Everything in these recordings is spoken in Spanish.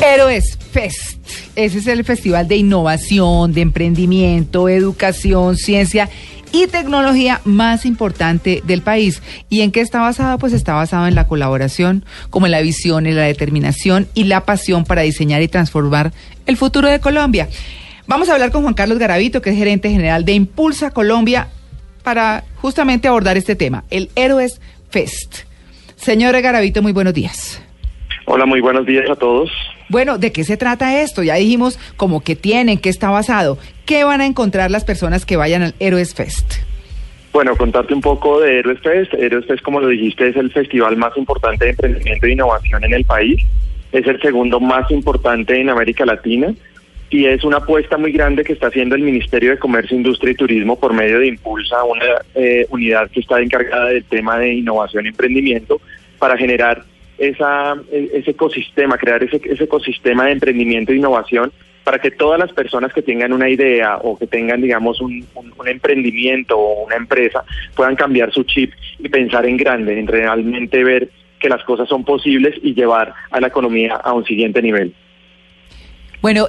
Héroes Fest. Ese es el festival de innovación, de emprendimiento, educación, ciencia y tecnología más importante del país. ¿Y en qué está basado? Pues está basado en la colaboración, como en la visión, en la determinación y la pasión para diseñar y transformar el futuro de Colombia. Vamos a hablar con Juan Carlos Garavito, que es gerente general de Impulsa Colombia, para justamente abordar este tema, el Héroes Fest. Señor Garavito, muy buenos días. Hola, muy buenos días a todos. Bueno, ¿de qué se trata esto? Ya dijimos como que tienen, qué está basado. ¿Qué van a encontrar las personas que vayan al Héroes Fest? Bueno, contarte un poco de Héroes Fest. Héroes Fest, como lo dijiste, es el festival más importante de emprendimiento e innovación en el país. Es el segundo más importante en América Latina y es una apuesta muy grande que está haciendo el Ministerio de Comercio, Industria y Turismo por medio de Impulsa, una eh, unidad que está encargada del tema de innovación y emprendimiento para generar esa, e, ese ecosistema, crear ese, ese ecosistema de emprendimiento e innovación para que todas las personas que tengan una idea o que tengan, digamos, un, un, emprendimiento o una empresa puedan cambiar su chip y pensar en grande, en realmente ver que las cosas son posibles y llevar a la economía a un siguiente nivel. Bueno,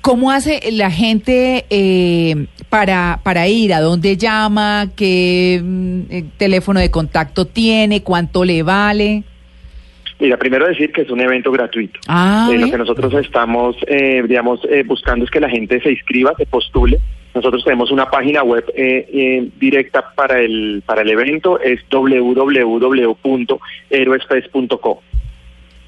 ¿cómo hace la gente eh, para, para ir? ¿A dónde llama? ¿Qué mm, eh, teléfono de contacto tiene? ¿Cuánto le vale? Mira, primero decir que es un evento gratuito. Ah, eh, lo que nosotros estamos, eh, digamos, eh, buscando es que la gente se inscriba, se postule. Nosotros tenemos una página web directa para el para el evento, es www.heroesfest.com.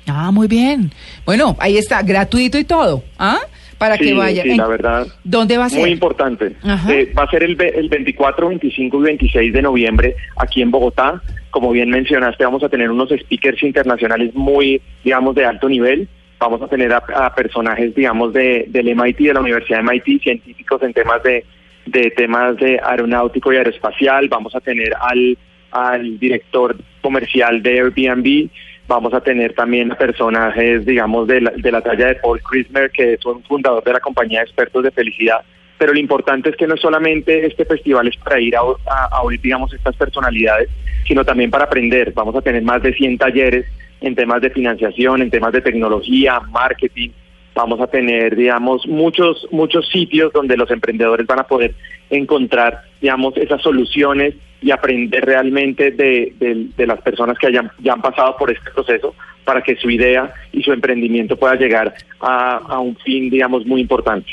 Ah, muy bien. Bueno, ahí está, gratuito y todo. ¿Ah? para que vaya. Sí, la verdad. ¿Dónde va a ser? Muy importante. Eh, va a ser el, el 24, 25 y 26 de noviembre aquí en Bogotá. Como bien mencionaste, vamos a tener unos speakers internacionales muy, digamos, de alto nivel. Vamos a tener a, personajes, digamos, de, del MIT, de la Universidad de MIT, científicos en temas de, de temas de aeronáutico y aeroespacial. Vamos a tener al, al director comercial de Airbnb Vamos a tener también personajes, digamos, de la, de la talla de Paul Christmer, que es un fundador de la compañía de expertos de felicidad. Pero lo importante es que no solamente este festival es para ir a, oír, digamos, estas personalidades, sino también para aprender. Vamos a tener más de 100 talleres en temas de financiación, en temas de tecnología, marketing. Vamos a tener, digamos, muchos, muchos sitios donde los emprendedores van a poder encontrar, digamos, esas soluciones y aprender realmente de, las personas que hayan, ya han pasado por este proceso para que su idea y su emprendimiento pueda llegar a, un fin, digamos, muy importante.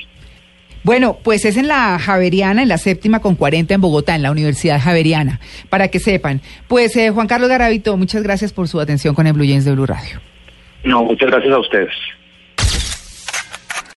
Bueno, pues es en la Javeriana, en la séptima con 40 en Bogotá, en la Universidad Javeriana, para que sepan. Pues eh, Juan Carlos Garavito, muchas gracias por su atención con el Blue James de Blue Radio. No, muchas gracias a ustedes.